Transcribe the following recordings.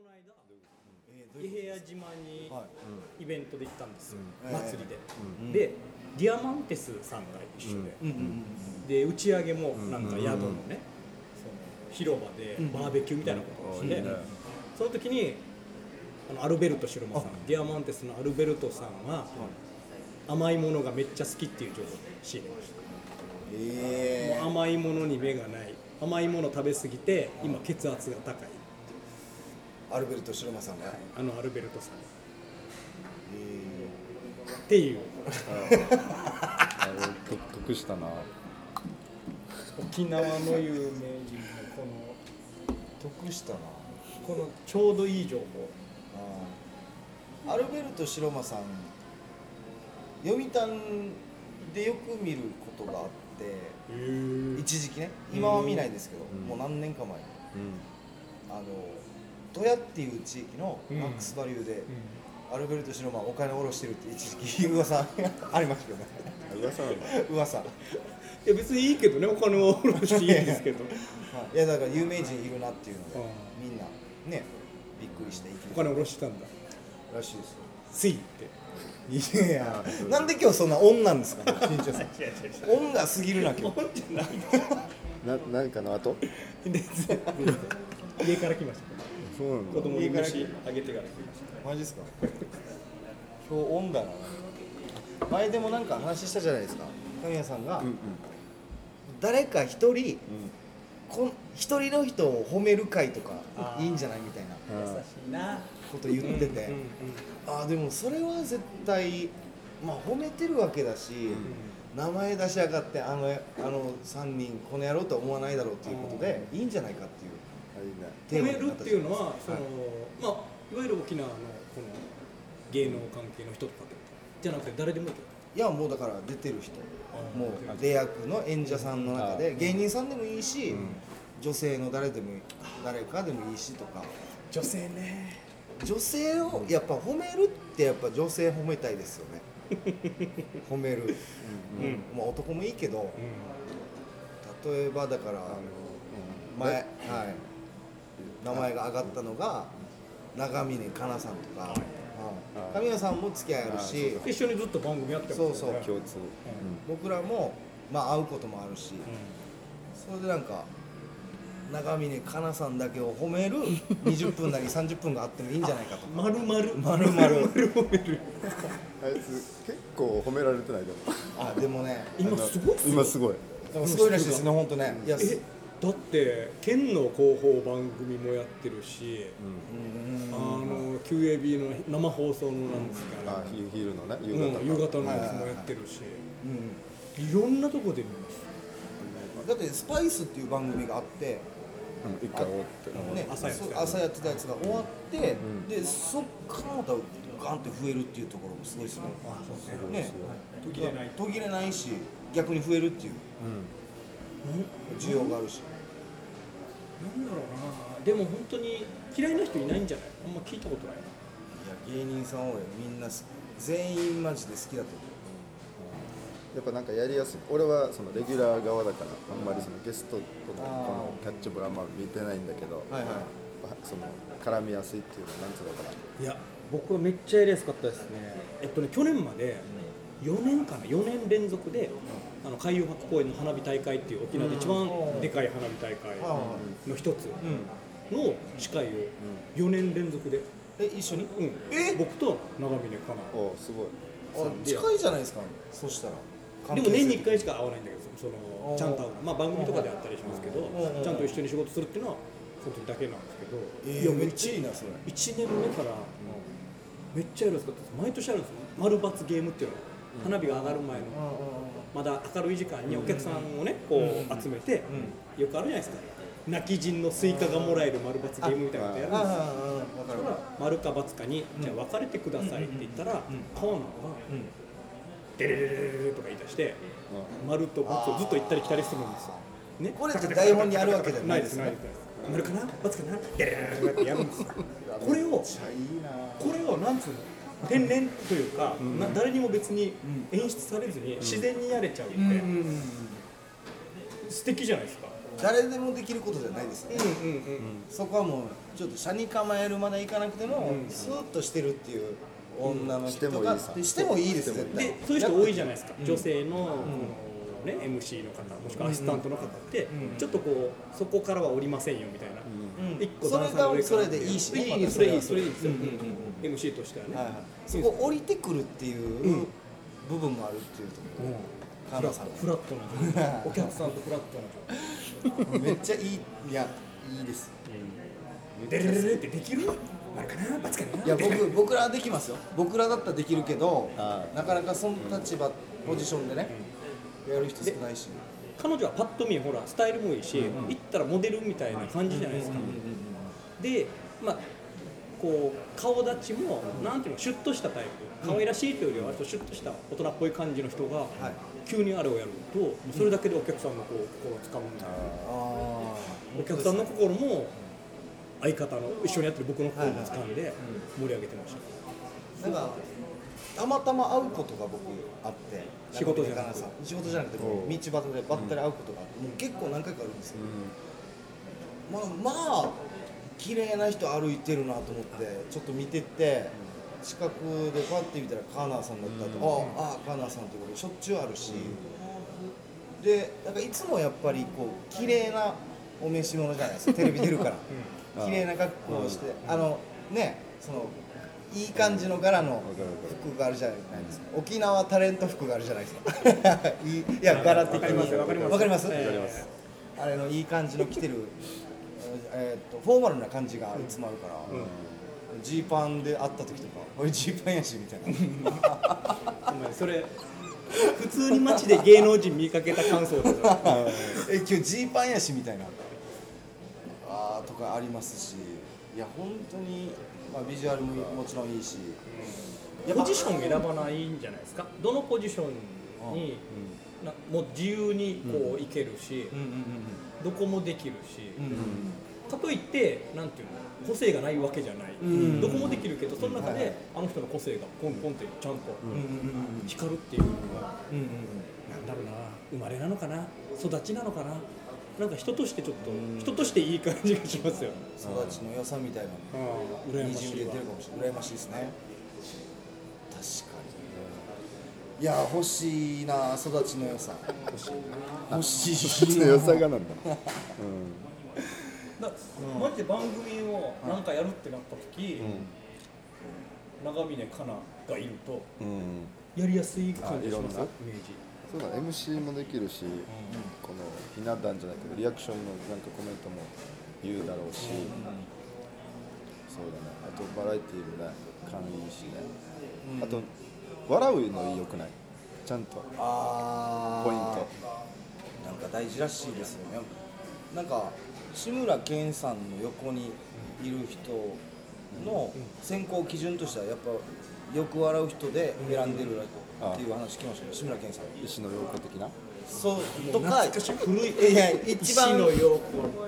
この間伊平屋島にはイベントで行ったんですよ、うん。祭りで、うん。でディアマンテスさんが一緒で、で打ち上げもなんか宿のね、広場でうん。バーベキューみたいなことをして、その時にあのアルベルト白間さんディアマンテスのアルベルトさんは甘いものがめっちゃ好きっていう情報を仕入れました、えもう甘いものに目がない。甘いもの食べ過ぎて今血圧が高い。ー、アルベルト白間さんが、あのアルベルトさん。えっていう。得得したな。沖縄の有名人のこー、得したな。のこのちょうどいい情報。アルベルト白間さん読谷でよく見ることがあって一時期ね。今は見ないですけど、うん。もう何年か前に。うあの戸谷っていう地域のマックスバリューで、アルベルト白間お金を下ろしてるって一時期噂 ありましたよね。ん噂なんだ。噂。はいいや別にいいけどねお金を下ろしていいですけど。い。やだから有名人いるなっていうのであみんなねびっくりしてお金下ろしたんだ。らしいですよ。ついって。いやなんで今日そんなオンなんですか新庄さん。オンが過ぎるな今日。じゃない。な何かの後？で家から来ましたそうなん子供に飯あげてから。マジですか？今日オンだな。前でもなんか話したじゃないですか。神谷さんが。うんうん。誰か一人うん。一人の人を褒める会とかいいんじゃないみたいなあ優しいな。こと言ってて、うんうんああでもそれは絶対まあ褒めてるわけだし、名前出し上がってあのあの3人この野郎とは思わないだろうっていうことでいいんじゃないかっていう褒めるっていうのははい。その、まあいわゆる沖縄のこの芸能関係の人とかじゃなくて誰でもいいいやもうだから出てる人。もう出役の演者さんの中で芸人さんでもいいし、うん。女性の誰でもいい誰かでもいいしとか。女性ね。女性をやっぱ褒めるってやっぱ女性褒めたいですよね。褒める、うん。うん。まあ、男もいいけど。う例えばだから前、はい、名前が上がったのが長峰かなさんとか、神谷さんも付き合いあるあし一緒にずっと番組やってますそうそううん。共通僕らも、まあ、会うこともあるし、それでなんか長峰かなさんだけを褒める20分なり30分があってもいいんじゃないかとまるまるまるまる褒める。あいつ結構褒められてないでも。あでもね今すごい今すごい。でもすごい。らしいですね本当ね。いやえだって県の広報番組もやってるし、うん。うんあの QAB の生放送のなんですかあヒヒールのね夕うん方。夕方のやつもやってるし、うんいろんなとこで見ます。だってスパイスっていう番組があって、うん一回終わって。ね、朝やってたそう朝やってたやつが終わって、うん。でそっからまたガンって増えるっていうところもすごいですね。ね。途切れない途切れないし逆に増えるっていう。うん。需要があるし、なんだろうな。でも本当に嫌いな人いないんじゃない？あんま聞いたことない。ないや芸人さんはみんなす全員マジで好きだと思やっぱなんかやりやすい。俺はそのレギュラー側だからあんまりそのゲストとのこのキャッチボールあんま見てないんだけど、うはいはい。その絡みやすいっていうのはなんつうのかな。いや僕はめっちゃやりやすかったですね。えっとね去年まで4年かな？4年連続であの海洋博公園の花火大会っていう沖縄で一番でかい花火大会の一つうん。の司会を4年連続で、え一緒に？うん、え？僕と長峰かな。おすごい。あ近いじゃないですか。そしたら。でも年に1回ししか会わないんだけどそのちゃんと会うのまあ番組とかであったりしますけどうん。ちゃんと一緒に仕事するっていうのはその時だけなんですけど、えー、めっちゃいいなそれ。1年目からめっちゃやるんですか？毎年あるんですよ。丸×ゲームっていうの。が花火が上がる前のまだ明るい時間にお客さんをねこう集めてよくあるじゃないですか。今帰仁のスイカがもらえる丸×ゲームみたいなことやるんですよ。丸か×かにじゃあ別れてくださいって言ったらコーナーがデレレレレレとか言い出して丸と×をずっと行ったり来たりするんですよ。ね。これって台本にあるわけじゃなないいですすないです丸かな×かなデレレレレレってやるんですよこれをこれをなんつうの天然というか、な誰にも別に演出されずに自然にやれちゃうって、素敵じゃないですか。誰でもできることじゃないですね、うんうんうん。そこはもうちょっと車に構えるまでいかなくても、うん。スーッとしてるっていう女の人してもいが、いさでしてもいいです。絶対。でそういう人多いじゃないですか、うん。女性の、このね、MC の方もしくはアシスタントの方って、ちょっとこうそこからは降りませんよみたいな、うん。一個それがそれでいいしいいまたそれいいそれいいですよ、うんうんうん MC としてはね、はいはい、そこ降りてくるっていう部分もあるっていうところ、カナさんフラットな。お客さんとフラットな。めっちゃいいいやいいです。デレレレってできるあれかな罰かないや僕僕らはできますよ僕らだったらできるけどはなかなかその立場ポジションでねやる人少ないし彼女はパッと見ほらスタイルもいいし、行ったらモデルみたいな感じじゃないですか、でまあこう顔立ちも、なんていうのシュッとしたタイプ。可愛らしいというよりは割とシュッとした大人っぽい感じの人が、はい。急にあれをやるともうそれだけでお客さんのこう心をつかむんだ。あお客さんの心も相方の一緒にやってる僕の心も掴んで盛り上げてました、あなんかたまたま会うことが僕あって仕事じゃなく。て仕事じゃなくても道端でばったり会うことがあって、もう結構何回かあるんですよ、まあまあ綺麗な人歩いてるなと思ってちょっと見てって近くでパッて見たらカーナーさんだったと、ああカーナーさんってことしょっちゅうあるし、でなんかいつもやっぱりこう綺麗なお召し物じゃないですかテレビ出るから、綺麗な格好をして、あのねそのいい感じの柄の服があるじゃないですか。沖縄タレント服があるじゃないですか。いや柄的にわかります。わかります？ええわかります。あれのいい感じの着てるえーっとフォーマルな感じがいつもあるからジー、パンで会った時とか「俺ジーパンやし」みたいな。お 前それ普通に街で芸能人見かけた感想ですよ。え今日ジーパンやしみたいな。あーとかありますし。いや本当に、まあ、ビジュアルももちろんいいし。ポジション選ばないんじゃないですか？どのポジションになもう自由にこういけるし、うんうんうんどこもできるし、うんうんかといってなんていうの個性がないわけじゃない、ん。どこもできるけどその中はいであの人の個性がポンポンってちゃんとうん。うんうん光るっていうのは、うんうんなんだろうな生まれなのかな育ちなのかな。なんか人としてちょっと人としていい感じがしますよ、育ちの良さみたいなうん、羨にじみ出ましいわてるかもしれない。羨ましいですね。確かに。いや欲しいな育ちの良さ。欲しいそっ ちの良さがなんだ、だマジで番組をなんかやるってなった時、長峰かながいるとやりやすい感じがしますイメージ。そうだ MC もできるし、このひな壇じゃないけどリアクションのなんかコメントも言うだろうし、そうだね。あとバラエティーもね勘いいしね、あと笑うのよくない？ちゃんと。ポイント。なんか大事らしいですよね。なんか志村けんさんの横にいる人の選考基準としてはやっぱよく笑う人で選んでるっていう話聞きましたね。志村けんさん。石野陽子的な？そう。とか古い。いや一番。石野陽子。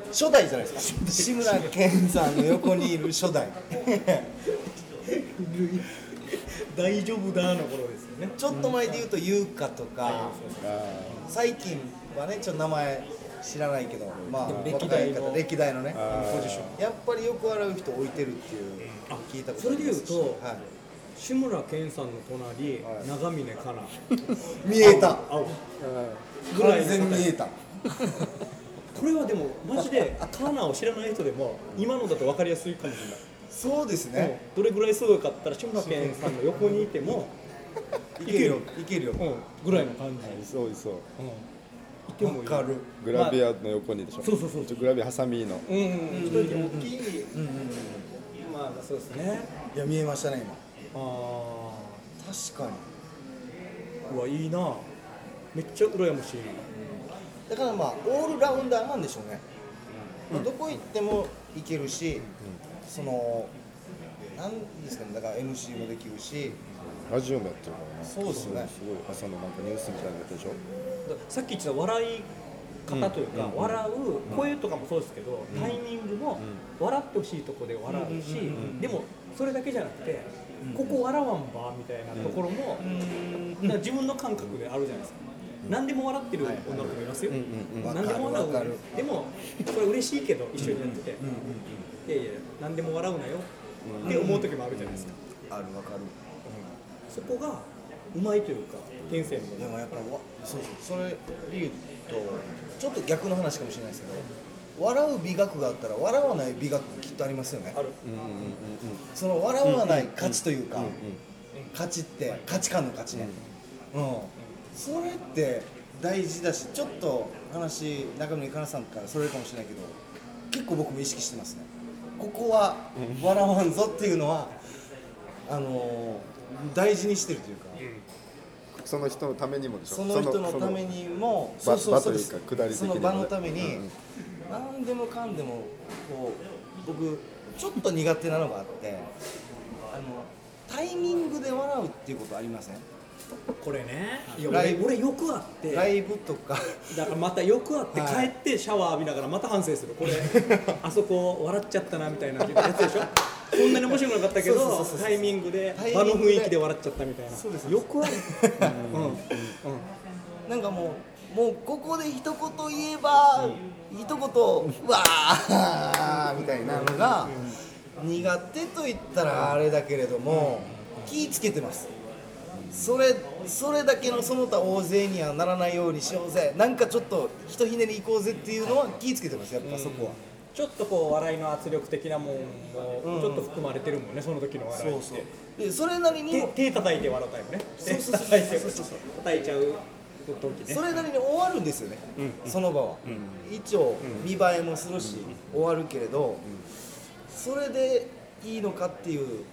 初代じゃないですか。志村けんさんの横にいる初代。大丈夫だの頃ですよね。ちょっと前で言うと優香とか。あ最近はねちょっと名前知らないけどまあ歴代の歴代のね。あポジション。やっぱりよく笑う人置いてるっていうあ聞いたことそれで言うとはい、志村けんさんの隣、はい。長峰かな。見えた。青。ぐらい完全に見えた。これはでもマジでカーナーを知らない人でも今のだと分かりやすいかもしれない。そうですね。どれぐらいすごかったら志村けんさんの横にいても いけるよ。いけるよ。うん。ぐらいの感じ、いそういそう。うん、いてもいいわかる。グラビアの横にでしょ、そうそうそう。ちょグラビアハサミの。うんうん一人で大きい、うんうんうんまあそうですね。いや見えましたね今。あ確かに。あうわいいな。めっちゃ羨ましい。なだからまあオールラウンダーなんでしょうね、まあどこ行っても行けるし、そのなんですかね。だから MC もできるし。ラジオもやってるからね。そうですね。すごい朝のなんかニュースみたいなのやってるでしょ。ださっき言ってた笑い方というか、うん笑う声とかもそうですけど、タイミングも笑ってほしいとこで笑うし、でもそれだけじゃなくて、ここ笑わんばみたいなところも、だから自分の感覚であるじゃないですか、何でも笑ってる女の子もいますよ、何でも笑う。でもそれ嬉しいけど一緒にやってて、いやいや何でも笑うなよ。って思う時もあるじゃないですか、あるわかる。そこがうまいというか天性のでもやっぱわそうそうそれで言うとちょっと逆の話かもしれないですけど笑う美学があったら笑わない美学きっとありますよね。ある。うんうんうんその笑わない価値というか、うんうん価値って価値観の価値ね。うん、それって大事だしちょっと話中村かなさんからそれるかもしれないけど結構僕も意識してますね。ここは笑わんぞっていうのはあのー大事にしてるというか、その人のためにもでしょ。その人のためにもその場そう場というか下り的にもね。その場のために、うんうん。何でもかんでもこう僕ちょっと苦手なのがあってあのタイミングで笑うっていうことありません？これね。ライブ。俺俺よくあって。ライブとか。だからまたよくあってはい。帰ってシャワー浴びながらまた反省する。これあそこ笑っちゃったなみたいなやつでしょ？こんなに面白くなかったけどタイミングで場の雰囲気で笑っちゃったみたいな。そうです。よくあるうん。うん。なんかもうもうここで一言言えば、一言うわーみたいなのが苦手と言ったらあれだけれども気ぃつけてます。それそれだけのその他大勢にはならないようにしようぜ。なんかちょっとひとひねり行こうぜっていうのは気ぃつけてます。やっぱそこは、ちょっとこう笑いの圧力的なもんうん。もちょっと含まれてるもんねその時の笑いって。そうそう。でそれなりに手手叩いて笑うタイプね。手叩いて叩いちゃう時ね。それなりに終わるんですよね、その場は、一応見栄えもするし、終わるけれど、それでいいのかっていう、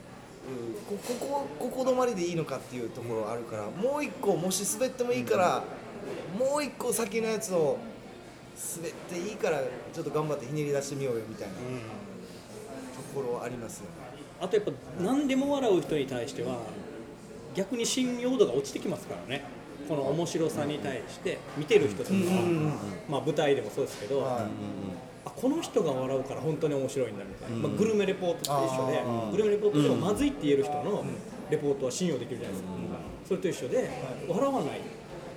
ここここ止まりでいいのかっていうところあるから、もう一個もし滑ってもいいから、もう一個先のやつを滑っていいからちょっと頑張ってひねり出してみようよみたいなところはありますよね。あとやっぱ何でも笑う人に対しては逆に信用度が落ちてきますからね。この面白さに対して見てる人とか、まあ、舞台でもそうですけど、はい。あこの人が笑うから本当に面白いんだみたいな、まあ、グルメレポートと一緒であグルメレポートでもまずいって言える人のレポートは信用できるじゃないですか、それと一緒で笑わない。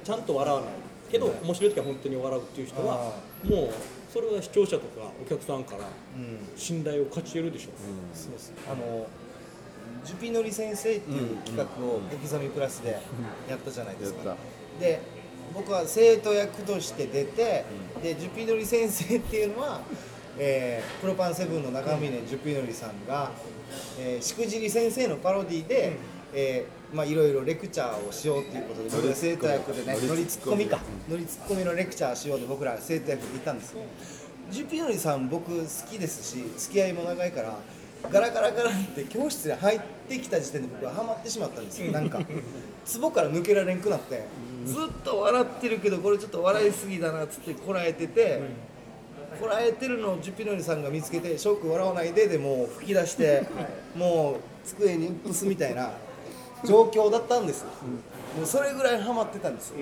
ちゃんと笑わないけど面白い時は本当に笑うっていう人はもうそれは視聴者とかお客さんからうん。信頼を勝ち得るでしょう、そうです。あのジュピノリ先生っていう企画をエキザミプラスでやったじゃないですか、で僕は生徒役として出て、でジュピノリ先生っていうのは、えープロパンセブンの中峰ジュピノリさんが、えーしくじり先生のパロディで、えーまあいろいろレクチャーをしようっていうことで僕ら生徒役でね乗りツッコミか乗りツッコミのレクチャーしようで僕ら生徒役でいたんですよジュピノリさん僕好きですし付き合いも長いからガラガラガラって教室に入ってきた時点で僕はハマってしまったんですよ。なんか壺から抜けられんくなってずっと笑ってるけどこれちょっと笑いすぎだなっつってこらえててこらえてるのをジュピノリさんが見つけて「ショック笑わないで」でもう吹き出してもう机にうっぷすみたいな状況だったんですもうそれぐらいハマってたんですよ。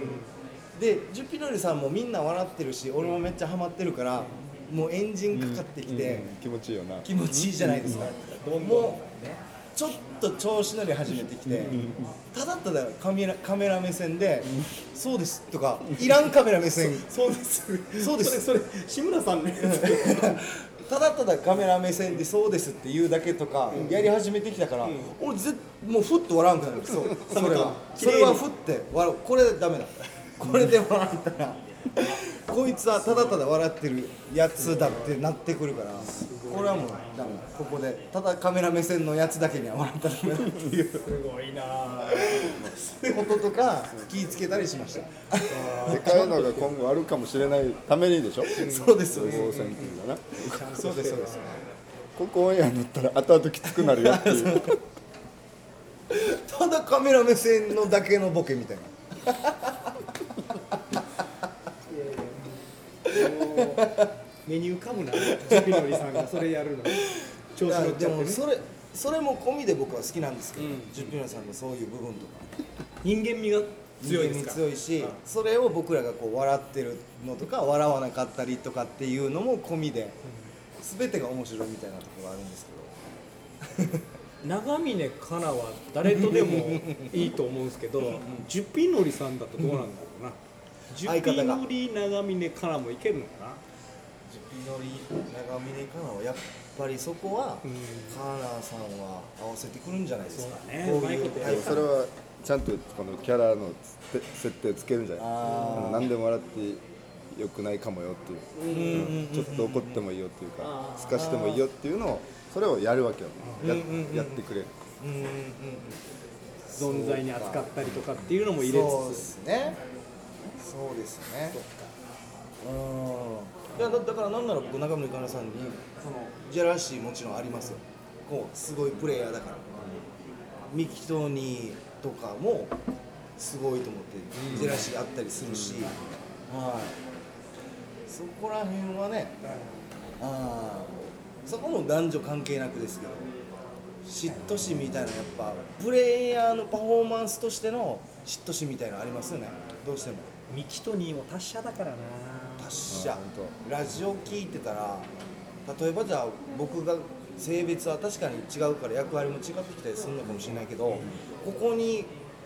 でジュピノリさんもみんな笑ってるし俺もめっちゃハマってるからもうエンジンかかってきて、うん。気持ちいいよな。気持ちいいじゃないですか、もうちょっと調子乗り始めてきて、ただただカメラカメラ目線で「そうです」とかいらんカメラ目線。そうです。そうです。それそれ志村さんね ただただカメラ目線で「そうです」って言うだけとかやり始めてきたから、俺ぜもうふっと笑わんくなるんですよそれは。それはふって笑う。これダメだ。これで笑ったら こいつはただただ笑ってるやつだってなってくるから。これはもうダメここでただカメラ目線のやつだけには笑ったらダメだってい。うすごいな。あこととか気ぃつけたりしました。でかいのが今後あるかもしれないためにでしょ？そうですそうです。そうですそうです。ここオンエアになったら後々きつくなるよっていう。ただカメラ目線のだけのボケみたいなメニューかむなジュピノリさんがそれやるの。調子乗っちでゃってね。もそれそれも込みで僕は好きなんですけど、うん。ジュピナさんのそういう部分とか。人間味が強いですか？強いし、それを僕らがこう笑ってるのとか笑わなかったりとかっていうのも込みで、全てが面白いみたいなところがあるんですけど。長峰かなは誰とでもいいと思うんですけどジュピノリさんだとどうなんだろう？なジュピノリ長峰からもいけるのかな？ジュピノリ長峰かなはやっぱりそこは、うんカーナーさんは合わせてくるんじゃないですか。そうだね。こうまいことやるでもそれはちゃんとこのキャラのつ設定つけるんじゃない何でも笑ってよくないかもよっていう、うんちょっと怒ってもいいよっていうかあー。すかしてもいいよっていうのをそれをやるわけよ、ややってくれる。うんうんうん存在に扱ったりとかっていうのも入れそうでつつすねそうですね。うん。いやだからなんなら僕中村かなさんにそのジェラシーもちろんありますよ。こうすごいプレイヤーだから。ミキトニーとかもすごいと思ってジェラシーあったりするし、はい。そこら辺はねあそこも男女関係なくですけど嫉妬心みたいなやっぱプレイヤーのパフォーマンスとしての嫉妬心みたいなのありますよね。どうしても。ミキトニーも達者だからな。達者。ラジオ聞いてたら例えばじゃあ僕が性別は確かに違うから役割も違ってきたりするのかもしれないけどここに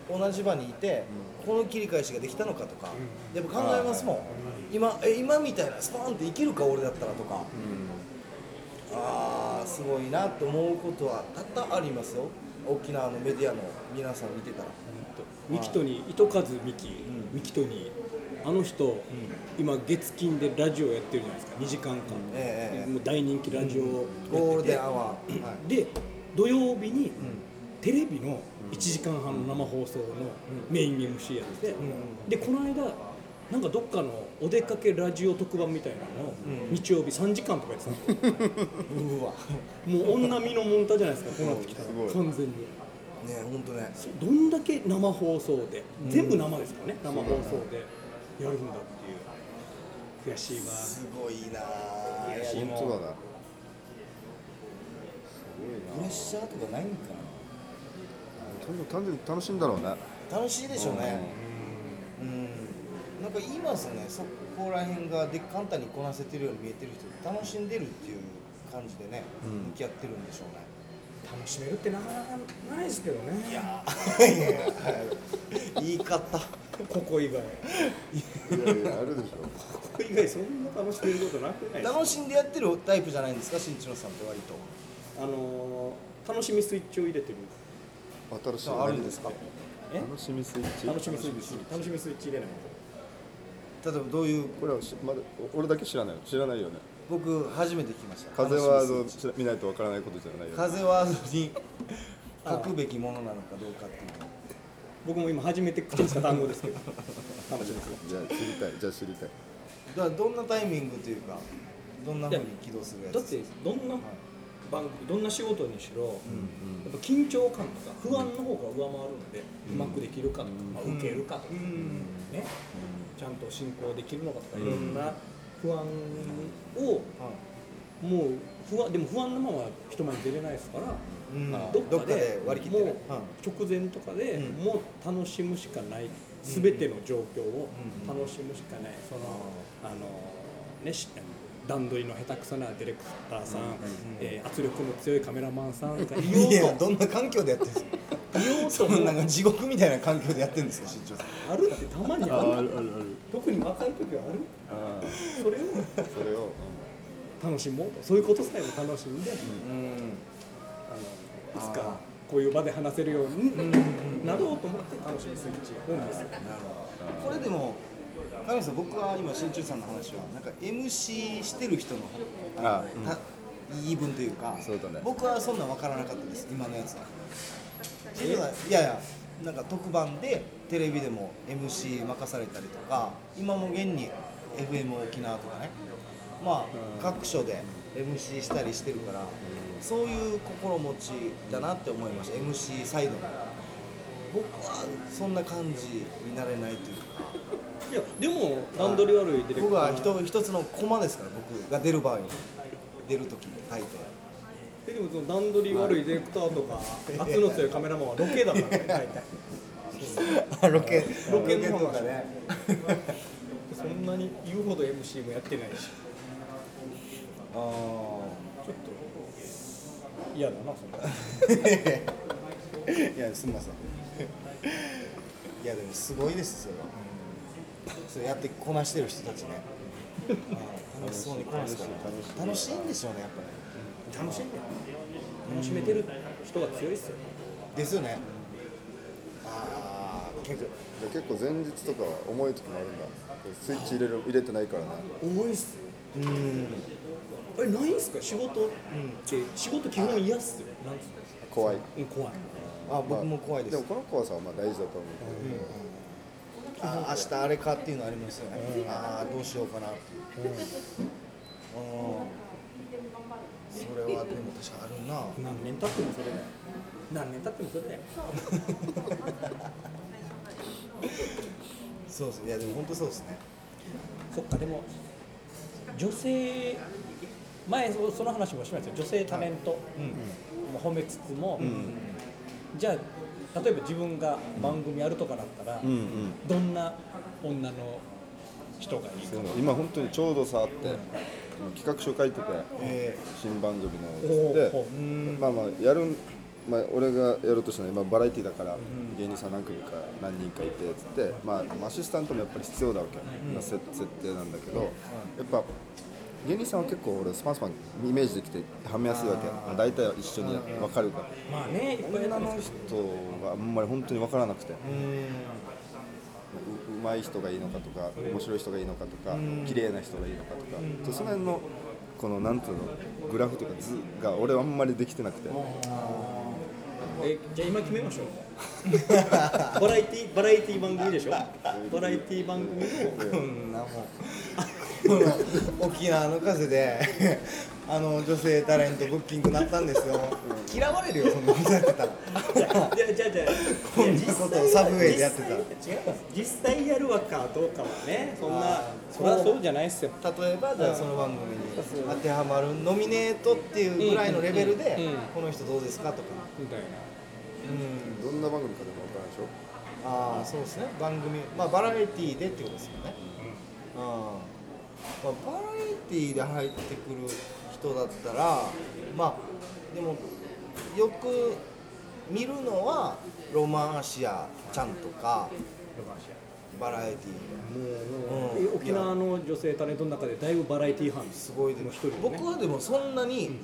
同じ場にいてこの切り返しができたのかとかやっぱ考えますもん。今え今みたいなスパーンっていけるか俺だったらとか。ああすごいなって思うことは多々ありますよ。沖縄のメディアの皆さん見てたら。ミキトニー糸数ミキ、ミキトニー。あの人、今月金でラジオやってるじゃないですか。2時間間、ええええ。もう大人気ラジオやってて、ゴールデンアワー、はい。で土曜日にテレビの1時間半の生放送のメイン MC やってて、で。この間なんかどっかのお出かけラジオ特番みたいなのを日曜日3時間とかやってたの うわ。もう女みのもんたじゃないですかこうなってきたら完全にね本当ね。どんだけ生放送で全部生ですからね生放送でやるんだっていう。悔しいわ。すごいなあいやでも。本当だなプレッシャーとかないんかとにかく単純に楽しいんだろうね。な楽しいでしょうね。うん。なんか言いますよねそこら辺がで簡単にこなせてるように見えてる人楽しんでるっていう感じでね、うん。向き合ってるんでしょうね楽しめるってなかなかないですけどね。いや。言い方。ここ以外。いやいやあるでしょ。ここ以外そんな楽しめることなくない楽しんでやってるタイプじゃないんですか？新一郎さんって割と。あのー楽しみスイッチを入れてる。新しいあるんですか？え？楽しみスイッチ？楽しみスイッチ。楽しみスイッチ入れない例えばどういう？これはしまだ俺だけ知らないよ。知らないよね僕初めて聞きました。風はあ楽しみの知ら見ないとわからないことじゃないよね。風ワードに書くべきものなのかどうかっていうの。を僕も今初めて口にした単語ですけど。楽しみスイッチじゃあ知りたい。じゃあ知りたい。だからどんなタイミングというかどんなふうに起動するやつだってどんなはい。番組どんな仕事にしろ、やっぱ緊張感とか不安の方が上回るので、うまくできるかとか、まあ、受けるかとか、ね、ちゃんと進行できるのかとか、いろんな不安を、もう不安でも不安のまま人前に出れないですから、うん。どどっかで割り切ってね。もう直前とかで、うん。もう楽しむしかない。全ての状況を楽しむしかない、そのあのねし段取りの下手くそなディレクターさん、えー圧力の強いカメラマンさんがいいやようと。どんな環境でやってるんですか。いようとなもんか地獄みたいな環境でやってるんですか新潮さん。あるってたまにある。あるある。特に若い時はある。あるそれをそれを楽しもうとそういうことさえも楽しんで、うん。あのいつかこういう場で話せるようになろうと思って楽しみスイッチをオンですよ。これでも神さん僕は今新中さんの話はなんか MC してる人のあた言い分というかそうだね。僕はそんなん分からなかったです今のやつは新庄さんいやいやなんか特番でテレビでも MC 任されたりとか今も現に FM 沖縄とかねまあ各所で MC したりしてるからそういう心持ちだなって思いました MC サイドの。僕はそんな感じになれないというか。いやでも段取り悪いディレクター。僕は一一つのコマですから僕が出る場合に。出る時に大抵えでもその段取り悪いディレクターとか圧の強いカメラマンはロケだからね 大体。ロケ。ロケのとかね。そんなに言うほど MC もやってないし。あちょっと嫌だなそん いやすみません。いやでもすごいですそれは。それやってこなしてる人たちね。あ楽しそうにこなすから。楽しいんでしょうねやっぱり楽しんで楽しめてる人が強いっすよ。ですよね。ああ結構。で結構前日とか重い時もあるんだ。スイッチ入れる入れてないからね重いっす。うん。えないんすか？仕事？って仕事基本嫌っすよ。なんつう怖い。のうん怖い。あ僕も怖いです。でもこの怖さはまあ大事だと思う。あ明日あれかっていうのありますよね、ああどうしようかなっていう、うん、それはでも確かあるな。何年経ってもそれだよ。何年経ってもそれだよ。そうですいやでも本当そうですね。そっかでも女性前そその話もしましたよ。女性タレント、もう褒めつつも、じゃあ例えば自分が番組やるとかだったら、うんうん。どんな女の人がいいか。今本当にちょうどさあって企画書書いててえ新番組おのでまあまあやるまあ、俺がやるとしたら今バラエティだから芸人さん何組か何人かいてつって、まあ、アシスタントもやっぱり必要だわけ、まあ設設定なんだけどやっぱ芸人さんは結構俺スパンスパンイメージできてはめやすいわけ。まあ大体一緒に分かるから。まあね女の人があんまり本当に分からなくてまい人がいいのかとか面白い人がいいのかとか綺麗な人がいいのかとかでその辺のこのなんていうのグラフとか図が俺はあんまりできてなくて。えじゃあ今決めましょう。バラエティバラエティ番組でしょ？バラエティ番組？のこんなも。ん 沖縄の風であの女性タレントブッキングなったんですよ。嫌われるよそんなことやってたら。じゃあじゃあじゃこんなことをサブウェイでやってたら。違う実際やるわかどうかはねそんなそりゃそうじゃないっすよ。例えばじゃあその番組に当てはまるノミネートっていうぐらいのレベルでうんうん。うんこの人どうですかとか。みたいな。うん。どんな番組かでも分からんでしょ？ああそうですね。番組まあバラエティーでってことですよね。うん、まあ、バラエティーで入ってくる人だったらまあでもよく見るのはロマンシアちゃんとかバラエティー。もう、うん。沖縄の女性タレントの中でだいぶバラエティー班すごいでもの一人でね僕はでもそんなに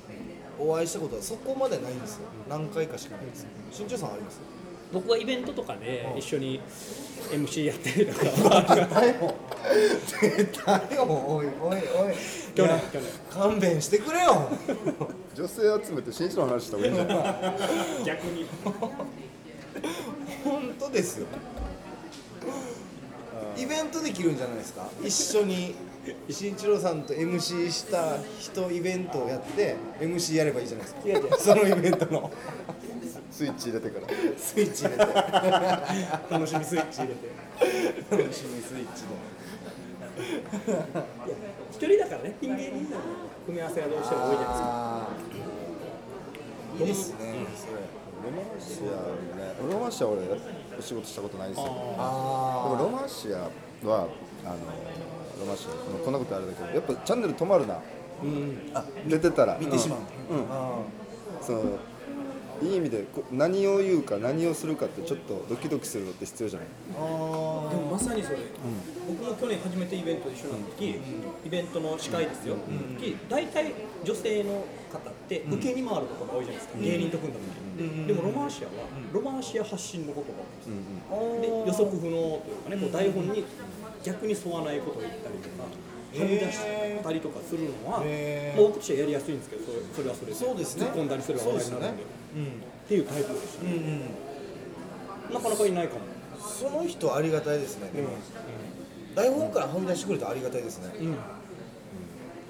お会いしたことはそこまでないんですよ。何回かしかないです。新庄さんあります？僕はイベントとかで一緒に MC やってるとか。絶対よおい。おいおい。去年去年。勘弁してくれよ。女性集めて新一の話した方がいいんじゃない？逆に。本当ですよ。イベントできるんじゃないですか？一緒に。新一郎さんと MC した人イベントをやって MC やればいいじゃないですか。そのイベントのスイッチ入れてから。スイッチ入れて。楽しみスイッチ入れて。楽しみスイッチ一人だからねピン芸人の組み合わせがどうしても多いじゃないですか。いいですねロマンシアね。ロマンシアは俺お仕事したことないんですよ。でもあロマンシアはあのロマンシアこのこんなことあれだけどやっぱチャンネル止まるな。うん。出てたら。見てしまう。うん、うん。あそのいい意味でこ何を言うか何をするかってちょっとドキドキするのって必要じゃない？あでもまさにそれ、僕も去年初めてイベントで一緒になった時、イベントの司会ですよ、時大体女性の方って受けに回ることが多いじゃないですか、芸人と組んだ時、でもロマンシアは、ロマンシア発信のことが多いん。ですよ、で予測不能というかね、こう台本に逆に沿わないことを言ったりとか、はみ出したりとかするのは、へー。まあ僕としてはやりやすいんですけど、それそれはそれで、そうですね。突っ込んだりする話題になるんで、そうですねっていうタイプでしたね、なかなかいないかも。その人ありがたいですね、でも台本からはみ出してくれてありがたいですね、うん。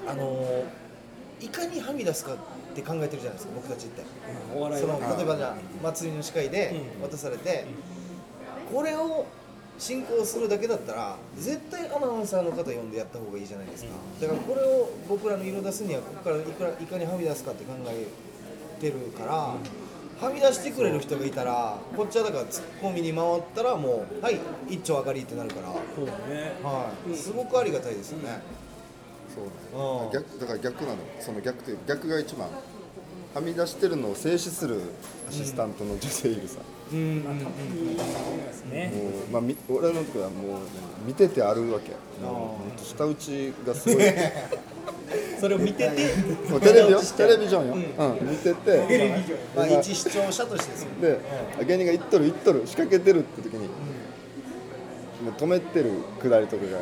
あのーいかにはみ出すかって考えてるじゃないですか僕たちって。そのは例えばじゃあ祭りの司会でうん。渡されて、これを進行するだけだったら絶対アナウンサーの方呼んでやった方がいいじゃないですか、だからこれを僕らの色出すにはここからいくらいかにはみ出すかって考えてるから、はみ出してくれる人がいたらこっちはだからツッコミに回ったらもうはい一丁上がりってなるから、そうだね。はい、すごくありがたいですよね、そううん。ね逆だから逆なの。その逆という逆が一番。はみ出してるのを静止するアシスタントの女性いるさ、うん。うんうんですねもうまあ、み俺のとこはもう、見ててあるわけ。もうほんと舌打ちがすごい それを見ててテレビよ。テレビジョンよ、うん。見てて。テレビジョン。まあ一視聴者としてですよで芸人が行っとる行っとる仕掛けてるって時に、もう止めてるくだりとかがやっ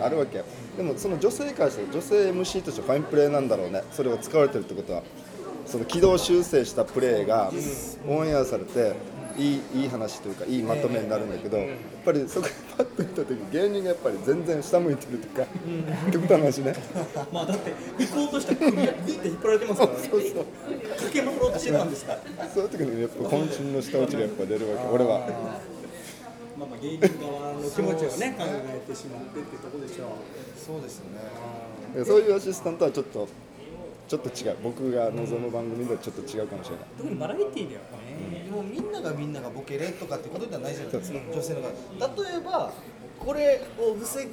ぱあるわけでもその女性からして女性 MC としてファインプレーなんだろうね。それが使われてるってことは。その軌道修正したプレーがオンエアされていいいい話というかいいまとめになるんだけど、やっぱりそこにパッと見た時芸人がやっぱり全然下向いてるとか、極端な話ね。まあだって行こうとしたら首がビって引っ張られてますからね。そうそう駆け回ろうとしてたんですか。そういう時にやっぱ渾身の下打ちがやっぱ出るわけ俺は。まあまあ芸人側の気持ちをね考えてしまってってとこでしょう。そうですよね。でそういうアシスタントはちょっとちょっと違う。僕が望む番組ではちょっと違うかもしれない。特にバラエティーでは。ねでもみんながみんながボケれとかってことではないじゃないですか。女性の方例えばこれを防ぐ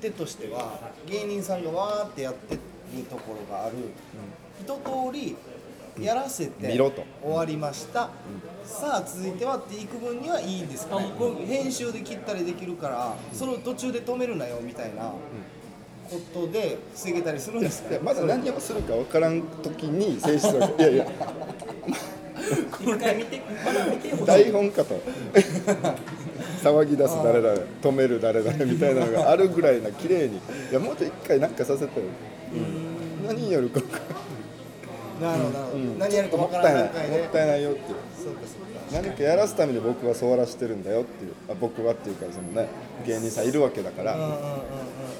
手としては芸人さんがわーってやってるところがある、一通りやらせて終わりました、さあ続いてはっていく分にはいいんですかね。編集で切ったりできるからそれを途中で止めるなよみたいなことで防げたりするんですか？まだ何をするか分からん時に静止するわけ。いやいや。一回見てまだ見てほしい。台本かと。騒ぎ出す誰々止める誰々みたいなのがあるぐらいな綺麗に。いやもうちょい一回なんかさせてよ、何やるか分から。んなるほど。なるほど、何やるかもわからったいないもったいないよっていう。そうかそうか。何かやらすために僕はそうやらしてるんだよっていう。あ僕はっていうかそのね芸人さんいるわけだから、うんうんうんうん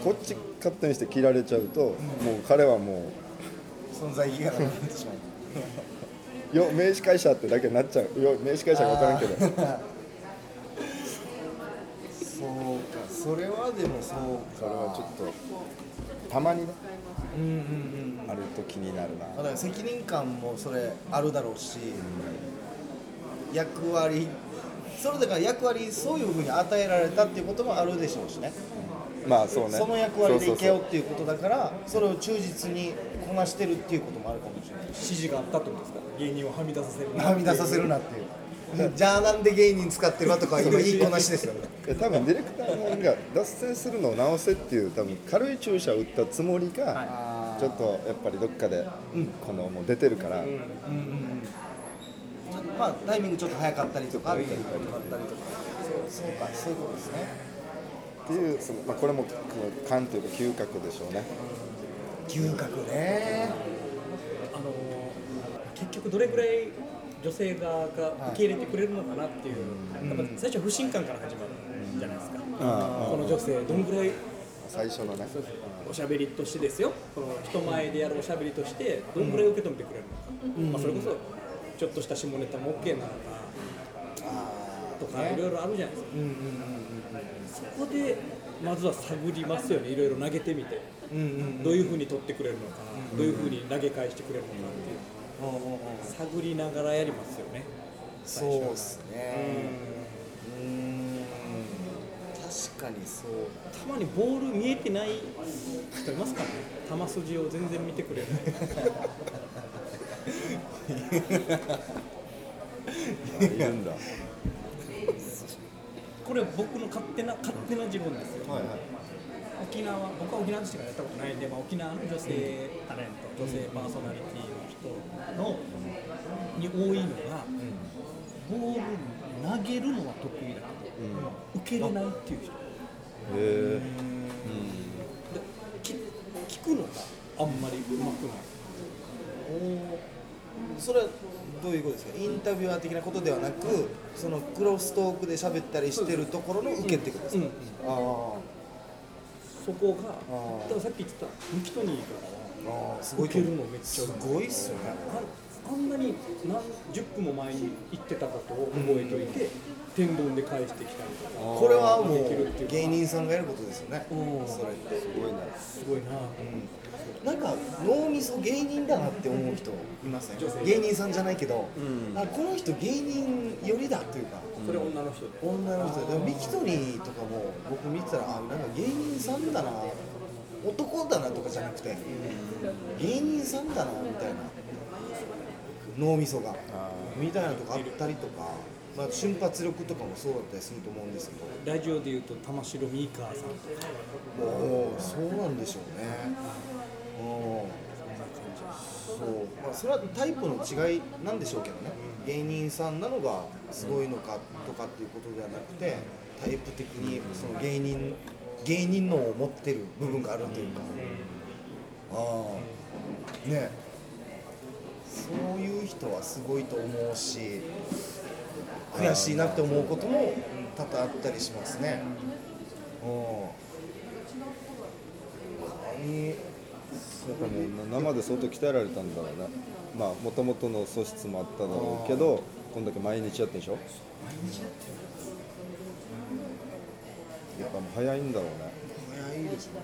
こっち勝手にして切られちゃうと、もう彼はも存在意義がなくなってしまう。うよ名刺会社ってだけになっちゃう。よ名刺会社が分からんけど。そうかそれはでもそうか。それはちょっとたまにねうんうんうんあると気になるな。だから責任感もそれあるだろうし、役割それだから役割そういうふうに与えられたっていうこともあるでしょうしねまあそうね。その役割でいけよっていうことだからそれを忠実にこなしてるっていうこともあるかもしれない。指示があったってことですか？芸人をはみ出させるなはみ出させるなっていう。じゃあなんで芸人使ってるわとか今いいこなしですよね。多分ディレクターが脱線するのを直せっていう多分軽い注射を打ったつもりがちょっとやっぱりどっかでこのもう出てるから、うんうんうん。まあタイミングちょっと早かったりとかっていうことだったりとか。そうそうかそういうことですねっていうまあ、これもこの感というか嗅覚でしょうね。嗅覚ね。あの結局どれぐらい女性側が受け入れてくれるのかなっていう、やっぱ最初は不信感から始まるじゃないですか、この女性どんぐらい最初のね。おしゃべりとしてですよ。この人前でやるおしゃべりとしてどんぐらい受け止めてくれるのか、まあ、それこそちょっとした下ネタも OK なのかとかいろいろあるじゃないですか、そこでまずは探りますよね。いろいろ投げてみて、どういうふうに取ってくれるのか、どういうふうに投げ返してくれるのかっていう。探りながらやりますよね。そうっすね。うん。確かにそう。たまにボール見えてない人いますからね。球筋を全然見てくれるい。るんだこれは僕の勝手な勝手な自分ですよ、はいはい。沖縄僕は沖縄でしかやったことないんで、まあ、沖縄の女性タレント女性パーソナリティの人のに多いのが、ボール投げるのは得意だけど、受けれないっていう人。へえ聞くのがあんまりうまくない。それはどういうことですか？インタビュアー的なことではなくそのクロストークで喋ったりしてるところの受けってことですか、あそこがだからさっき言ってたミキトニーからはあすごい受けるのめっちゃすごいっすよねんなに何十分も前に言ってたことを覚えといて、天丼で返してきたりとか。これはもうう芸人さんがやることですよね。うん。それって。すごいねすごいな。なんか脳みそ芸人だなって思う人いません？芸人さんじゃないけど、あこの人芸人寄りだというか。それ女の人で。女の人で。もミキトリーとかも僕見てたらあなんか芸人さんだな。男だなとかじゃなくて芸人さんだなみたいな脳みそがあみたいなとこあったりとか、まあ、瞬発力とかもそうだったりすると思うんですけど。ラジオでいうと玉城ミーカーさんとか。もうそうなんでしょうね。うん。そう。まあそれはタイプの違いなんでしょうけどね。芸人さんなのがすごいのかとかっていうことではなくてタイプ的にその芸人芸人のを持ってる部分があるというか。ああねそういう人はすごいと思うし悔しいなって思うことも多々あったりしますね。うん。やっぱもう生で相当鍛えられたんだろうねまあもともとの素質もあっただろうけどこんだけ毎日やってんでしょ？やっぱもう早いんだろうね。早いですね。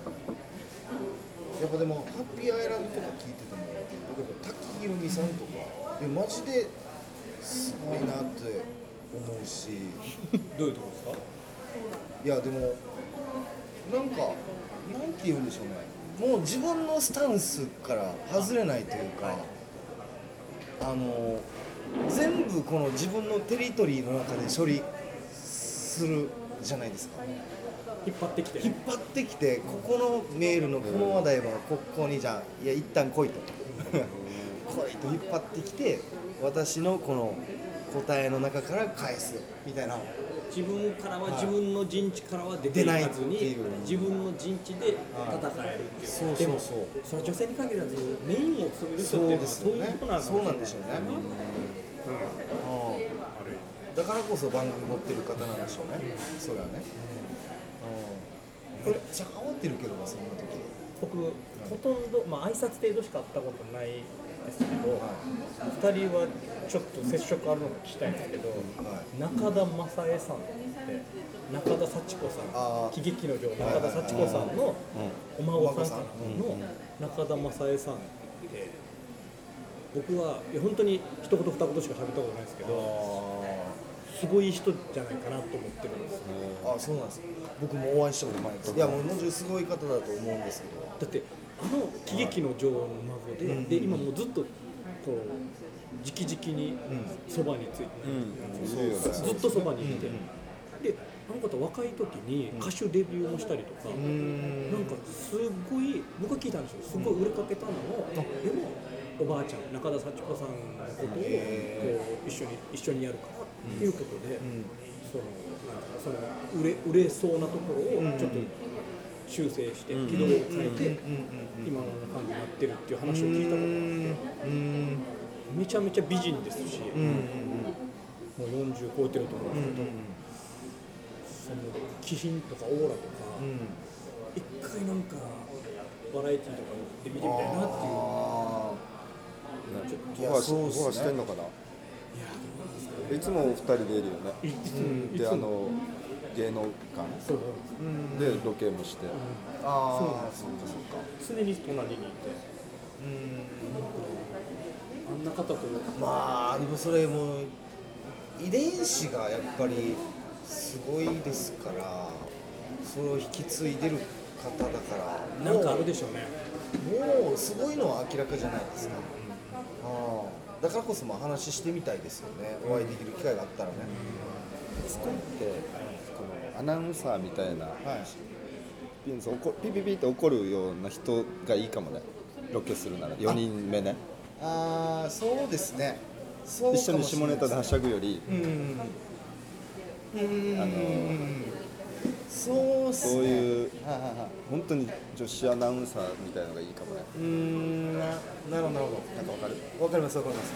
やっぱでもハッピーアイランドとか聞いてても例えば滝ひろみさんとか。いやマジですごいなって思うし。どういうとこですか？いやでもなんかなんて言うんでしょうね。もう自分のスタンスから外れないというかあの全部この自分のテリトリーの中で処理するじゃないですか。引っ張ってきて。引っ張ってきてここのメールのこの話題はここにじゃあいや一旦来いと来いと引っ張ってきて私のこの答えの中から返すみたいな。自分からは自分の陣地からは出て出ないずに自分の陣地で戦えるっていう、そうでもそう。それは女性に限らずメインを務める人ってそういうのはですよね。そういうことなんでしょうね。うん。うん。だからこそ番組持ってる方なんでしょうね。それはね。うん。めっちゃ慌てるけどなそんな時。僕ほとんどまあ挨拶程度しか会ったことないですけど、は2人はちょっと接触あるのか聞きたいんですけど、はい。中田正恵さんって中田幸子さん喜劇の女王中田幸子さんのお孫さんかの中田正恵さんって僕はいや本当に一言二言しか喋ったことないですけどすごい人じゃないかなと思ってるんですよあそうなんです僕もお会いしたことないです。いやもうもちろんすごい方だと思うんですけど。だってあの喜劇の女王の孫で,、うん。で今もうずっとこう直々にそばについて、うん。いるよね。ずっとそばにいて、であの方若い時に歌手デビューもしたりとか、ん。なんかすごい僕は聞いたんですよ。すごい売れかけたのを、でもおばあちゃん中田幸子さんのことをこう一緒に一緒にやるからいうことで、そのなんかその売れ売れそうなところをちょっと修正して軌道を変えて今の感じになってるっていう話を聞いたことがあってうん。めちゃめちゃ美人ですし、うん。うん。もう40超えてると思うんですけど、その気品とかオーラとか、一回なんかバラエティーとかで見てみたいなっていう。あいやオファーしそうっすね。オファーしてんのかな？いつもお二人でいるよね。いつもいつも。であの芸能館。でロケもして。ーあーそうかそうか。常に隣にいて。あん。な方とまあでもそれもう遺伝子がやっぱりすごいですからそれを引き継いでる方だからなんかあるでしょうね。もうすごいのは明らかじゃないですか、ああだからこそまあ話してみたいですよね。お会いできる機会があったらね、ツコってこのアナウンサーみたいなはい。ピン怒ピピピって怒るような人がいいかもね。ロケするなら4人目ね。ああそうですね。一緒に下ネタではしゃぐぐよりうん。うん。あのそうっすね。そういうはいはいはい本当に女子アナウンサーみたいのがいいかもね。うーんななるほどなるほど。なんかわかる？わかりますわかります。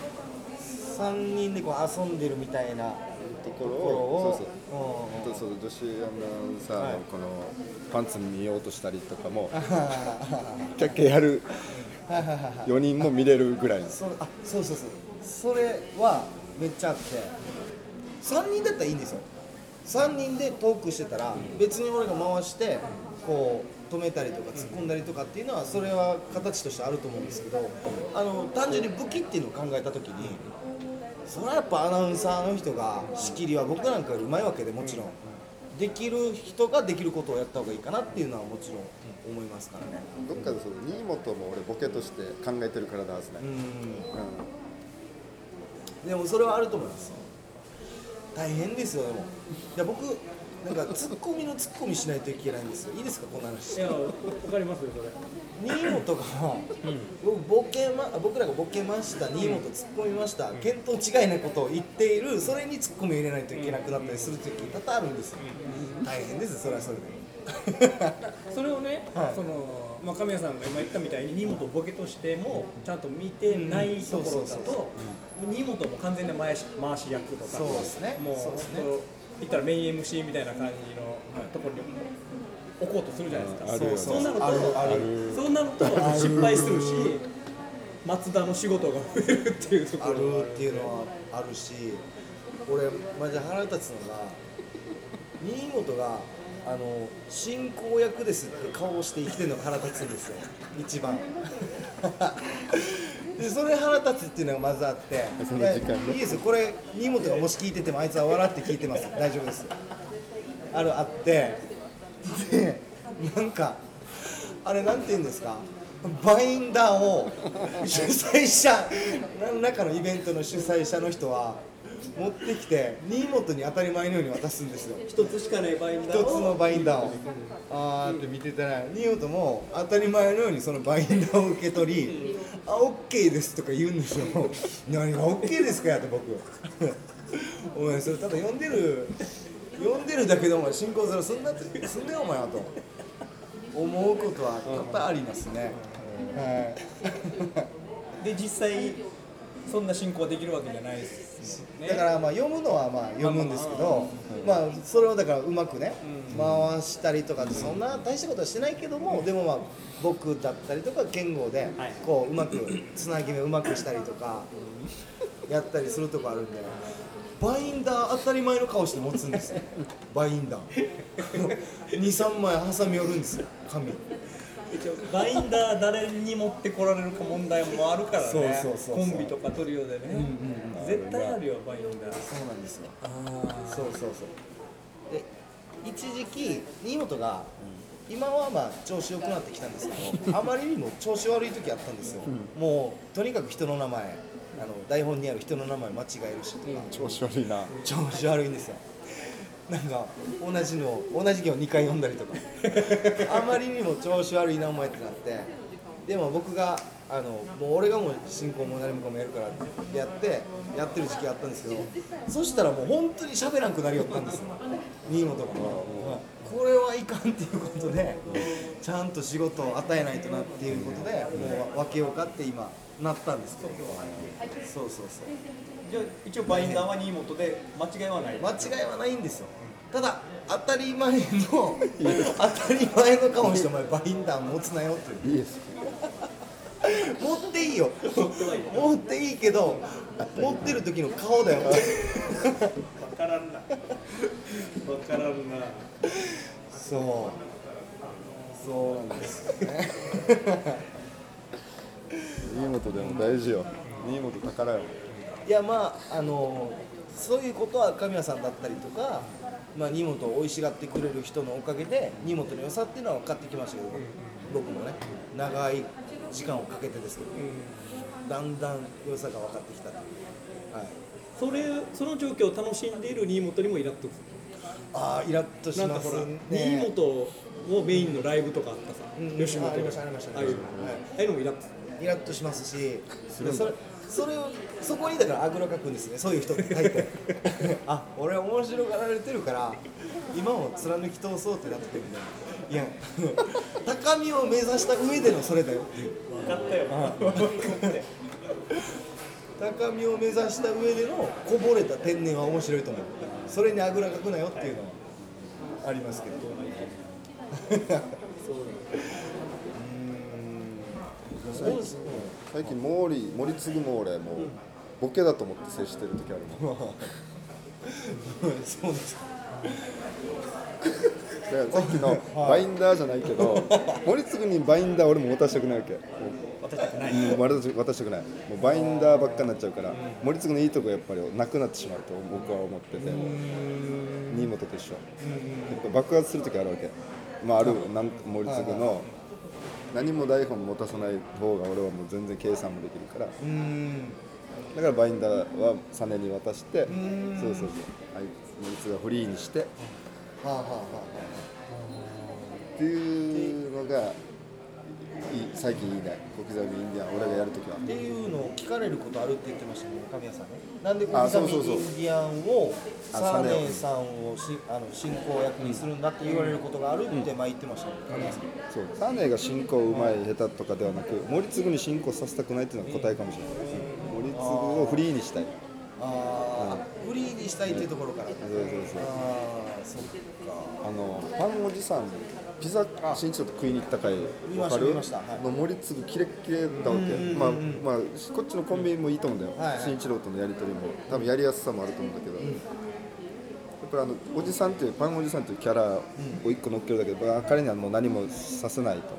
3人でこう遊んでるみたいなところををそうそう。そうそう女子アナウンサーはい。のこのパンツ見ようとしたりとかもキャッキャやる4人も見れるぐらいの。そあそうそうそう。それはめっちゃあって。3人だったらいいんですよ3人でトークしてたら別に俺が回してこう止めたりとか突っ込んだりとかっていうのはそれは形としてあると思うんですけどあの単純に武器っていうのを考えた時にそれはやっぱアナウンサーの人が仕切りは僕なんかよりうまいわけでもちろん。できる人ができることをやった方がいいかなっていうのはもちろん思いますからね。どっかでそう新本も俺ボケとして考えてるからだはずね、うんうん。でもそれはあると思います大変ですよでも。いや僕なんかツッコミのツッコミしないといけないんですよ。いいですかこんな話。いやわかりますよそれ。新本が、僕ボケま僕らがボケました新本突っ込みました、見当違いなことを言っているそれにツッコミを入れないといけなくなったりする時多々あるんですよ、大変ですそれはそれで それをね、はい。そのまあ、神谷さんが今言ったみたいに荷物をボケとしてもちゃんと見てないところだと荷物も完全に回し回し役とかそうですね。もうそうですね。言ったらメイン MC みたいな感じのところに置こうとするじゃないですか、そうなるとそうなると失敗するし松田の仕事が増えるっていうとこあろるっていうのはあるし俺マジで腹立つのが新本があの進行役ですって顔をして生きてるのが腹立つんですよ。一番。でそれ腹立つっていうのがまずあって。その時間ね。いやいいですよ。これ新本がもし聞いててもあいつは笑って聞いてます。大丈夫ですあるあって。でなんかあれなんて言うんですか？バインダーを主催者何らかのイベントの主催者の人は持ってきて新本に当たり前のように渡すんですよ。一つしかないバインダーを。一つのバインダーを。あーって見てたら新本も当たり前のようにそのバインダーを受け取り「あオッケーです」とか言うんですよ。何がオッケーですかやって僕。お前それただ読んでる読んでるだけでお前進行するそんなってすんだよお前はと。思うことは多々ありますね、はい。で実際そんな進行できるわけじゃないですもんね。だからまあ読むのはまあ読むんですけど、まあそれをだからうまくね、回したりとかそんな大したことはしてないけども、でもまあ僕だったりとか剣豪ではい。こううまくつなぎ目うまくしたりとかやったりするとこあるんで。バインダー当たり前の顔して持つんですよ。バインダー。23枚挟み寄るんですよ紙一応バインダー誰に持ってこられるか問題もあるからね。そうそうそうそう。コンビとかトリオでね、絶対あるよバインダー。そうなんですよ。あそうそうそう。で一時期新本が、今はまあ調子良くなってきたんですけど あまりにも調子悪い時あったんですよ、もうとにかく人の名前あの台本にある人の名前間違えるしとか、調子悪いな。調子悪いんですよなんか同じの同じ行2回読んだりとか。あまりにも調子悪いなお前ってなって。でも僕があのもう俺がもう進行も何もかもやるからってやってやってる時期あったんですけどそしたらもう本当に喋らんくなりよったんですよ。新本が、これはいかんっていうことでちゃんと仕事を与えないとなっていうことでもう分けようかって今なったんですけど。そうそうそうじゃあ一応バインダーは新本で間違いはない。間違いはないんですよ。ただ当たり前の当たり前の顔してお前バインダー持つなよっていう。いいです。持っていいよ。持っていいけど持ってる時の顔だよ。分からんな。分からんな。そう。そうなんですよね。新本でも大事よ。新本宝よいやまああのそういうことは神谷さんだったりとか、まあ、荷物を美味しがってくれる人のおかげで荷物の良さっていうのは分かってきましたけど僕もね長い時間をかけてですけどだんだん良さが分かってきたと。いうはい。それその状況を楽しんでいる新本にもイラッとくああイラッとしますね。新本をメインのライブとかあったさ、うん吉本ありましたありましたああいうの、もイラッとイラッとしますしでそれそれをそこにだからあぐらかくんですね。そういう人って大抵あ俺面白がられてるから今を貫き通そうってなってるんでいや高みを目指した上でのそれだよ。っていう分かったよ。高みを目指した上でのこぼれた天然は面白いと思う。それにあぐらかくなよっていうのはありますけど。そう そうですね最近毛利森次も俺もうボケだと思って接してる時あるもん。そうですか。だからさっきのバインダーじゃないけど森次にバインダー俺も持たしたくないわけ。渡したくない。うん渡したくない。もうバインダーばっかになっちゃうから森次のいいとこやっぱりなくなってしまうと僕は思ってて。新本と一緒。やっぱ爆発する時あるわけ。まああるなん森次の何も台本持たさない方が俺はもう全然計算もできるから。だからバインダーはサネに渡してん。そうそうそう。あい。つがフリーにして。はあはあはっていうのが最近いいね小刻みインディアン俺がやるときは。あっていうのを聞かれることあるって言ってましたね神谷さんね。なんで小あ刻みインディアンをあサーネサネーさんをしあの進行役にするんだって言われることがあるって前言ってましたね神谷さん。そうサネが進行うまい下手とかではなく森次に進行させたくないっていうのが答えかもしれない森次をフリーにしたい。ああフリーにしたいっていうところから。そうそうそうああそっか。あのパンおじさんピザ新一郎と食いに行った回見ましたわかる？の森次キレッキレだわけうんまあまあこっちのコンビもいいと思うんだよ、はい。はい新一郎とのやり取りも。多分やりやすさもあると思うんだけど、やっぱりあのおじさんっていうパンおじさんっていうキャラを一個乗っけるだけで、まあ彼にはもう何もさせないと、こ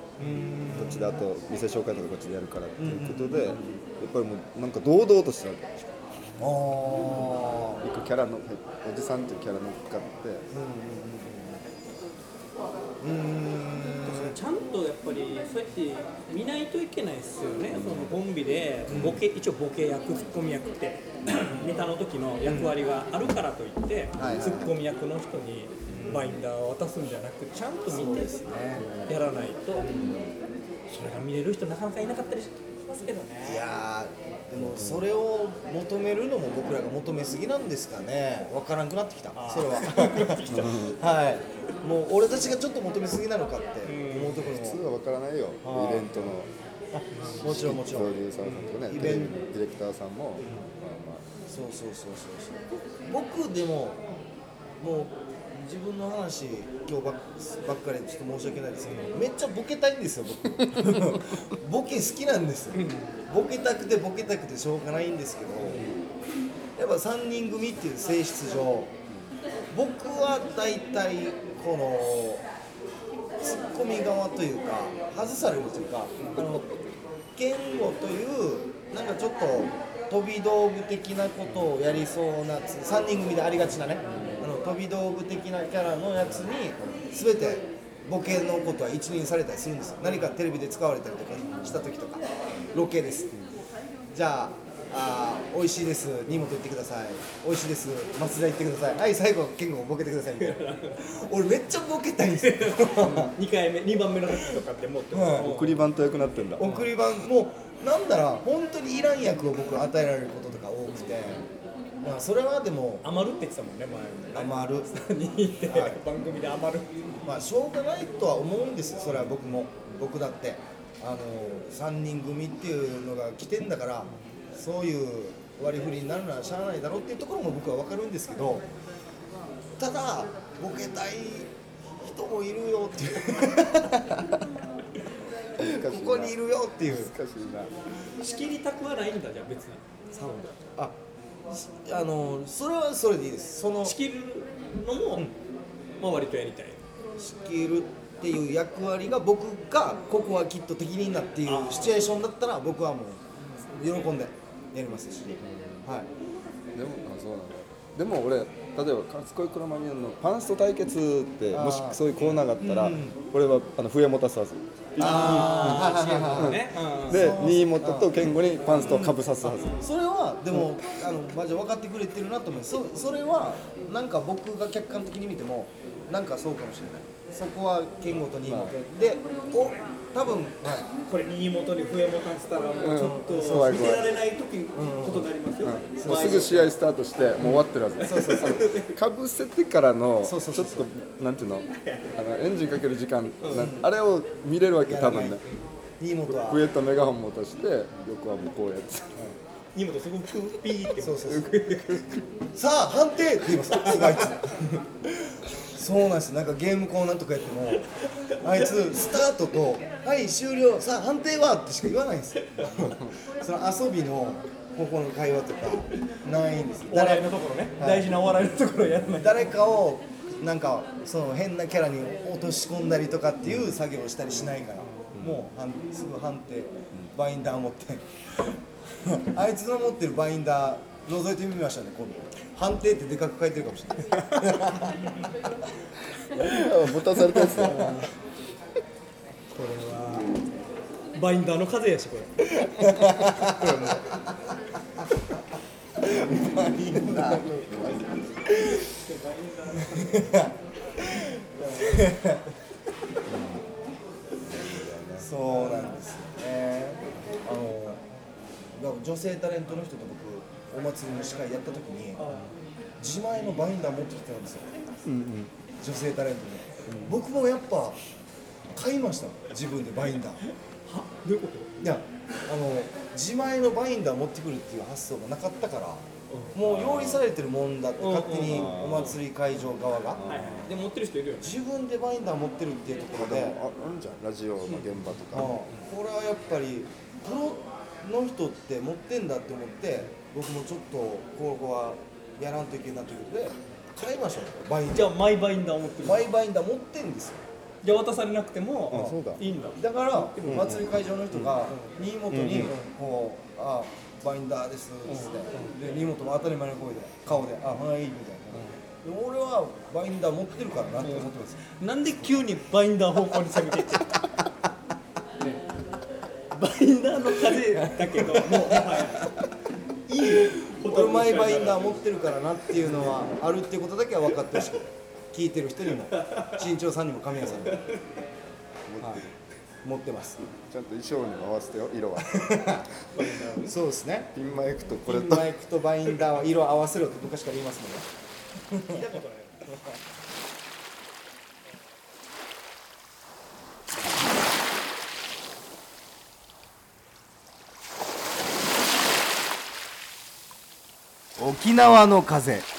っちであと店紹介とかこっちでやるからっていうことで、やっぱりもうなんか堂々としてるわけああ一個キャラのおじさんっていうキャラ乗っかってちゃんとやっぱりそうやって見ないといけないですよね、そのコンビでボケ、一応ボケ役、ツッコミ役って。ネタの時の役割があるからといって、はいはい。ツッコミ役の人にバインダーを渡すんじゃなくちゃんと見てやらないと、それが見れる人なかなかいなかったりしますけどいね。やーでもそれを求めるのも僕らが求めすぎなんですかね。分からんくなってきた。それは。はい。もう俺たちがちょっと求めすぎなのかって思うところ。も普通は分からないよ。はい。イベントの。もちろんもちろん。プロデューサーさんとかねイベンテレビのディレクターさんも、まあまそうそうそうそうそう。僕でももう自分の話今日ばっばっかりでちょっと申し訳ないですけどめっちゃボケたいんですよ僕。ボケ好きなんですよ。ボケたくてボケたくてしょうがないんですけどやっぱ3人組っていう性質上僕は大体このツッコミ側というか外されるというかあの言語というなんかちょっと飛び道具的なことをやりそうな3人組でありがちなね飛び道具的なキャラのやつに全てボケのことは一任されたりするんですよ。何かテレビで使われたりとかした時とか。ロケです。じゃああー美味しいです。荷物行ってください。美味しいです。松田行ってください。はい最後健吾ボケてくださいみたいな。俺めっちゃボケたいんですよ。2回目、2番目の時とかってもっと、はいあ送りバント役なってんだ。送り番もうなんだら本当にいらん役を僕与えられることとか多くてまあそれはでも余るって言ってたもんね、前。余る。にいて、はい。番組で余る。まあしょうがないとは思うんですよそれは僕も。僕だって。あの3人組っていうのが来てんだからそういう割り振りになるのはしゃあないだろうっていうところも僕は分かるんですけどただボケたい人もいるよっていう。ここにいるよっていう。難しいな。仕切りたくはないんだ、じゃあ別に。サウンド。あしあのそれはそれでいいです。その仕切るのも、まあ割とやりたい。仕切るっていう役割が僕がここはきっと適任だっていうシチュエーションだったら僕はもう喜んでやりますし、はい、でもあそうなんだ。でも俺例えば「かつこいクロマニオン」のパンスト対決ってもしそういうコーナーがあったら、うん。俺はあの笛持たすはず。で新本と健吾にパンストをかぶさすはず、それはでも、あのマジで分かってくれてるなと思うそそれはなんか僕が客観的に見てもなんかそうかもしれないそこは健吾と新本でお多分、はい、これ新本に笛もたせたらもうちょっと見てられない時ことになりますよ、もうすぐ試合スタートしてもう終わってるはず。そうそうそう。かぶせてからのちょっそうそうそう。となんていうの？あのエンジンかける時間、なあれを見れるわけ多分ね。笛とメガホン持たして横はもうこうやって。新本すごくピーって。そうそうそう。さあ判定。って言います そうなんですなんかゲームコーナーとかやってもあいつスタートと「はい終了。さあ判定は?」ってしか言わないんですよ。その遊びのここの会話とかないんですお笑い誰のところね、はい。大事なお笑いのところやらない誰かをなんかその変なキャラに落とし込んだりとかっていう作業をしたりしないからもうはんすぐ判定バインダー持って。あいつの持ってるバインダー覗いてみましたね今度。判定ってでかく書いてるかもしれない。持たされたやつだこれ。はバインダーの風やしこれ。バインダーそうなんですよね。あの女性タレントの人と僕お祭りの司会やった時に自前のバインダー持ってきてたんですよ、女性タレントで、僕もやっぱ買いました自分でバインダー。はどういうこと？いやあの自前のバインダー持ってくるっていう発想がなかったからもう用意されてるもんだって勝手にお祭り会場側が。で持ってる人いるよね。自分でバインダー持ってるっていうところで。ああるんじゃん。ラジオの現場とあか、これはやっぱりプロの人って持ってんだって思って僕もちょっとここはやらんといけんなということで買いましょうバインダーじゃあマイバインダー持ってるマイバインダー持ってんですよ。じゃあ渡されなくてもあそうだ。いいんだ。だから祭り会場の人が新本にこう「あバインダーです」っつって。で新本も当たり前の声で顔で「あはい」みたいな。で俺はバインダー持ってるからなって思ってます。なんで急にバインダー方向に下げていってる ね。バインダーの風だけどもうもはやいいよ俺マイバインダー持ってるからなっていうのはあるっていうことだけは分かってほしくて聞いてる人にも。新潮さんにも神谷さんにも、はい、持ってますちゃんと衣装にも合わせてよ色はそうですね。ピンマイクとこれピンとマイクとバインダーは色合わせろって昔から言いますもんね。聞いたことない沖縄の風。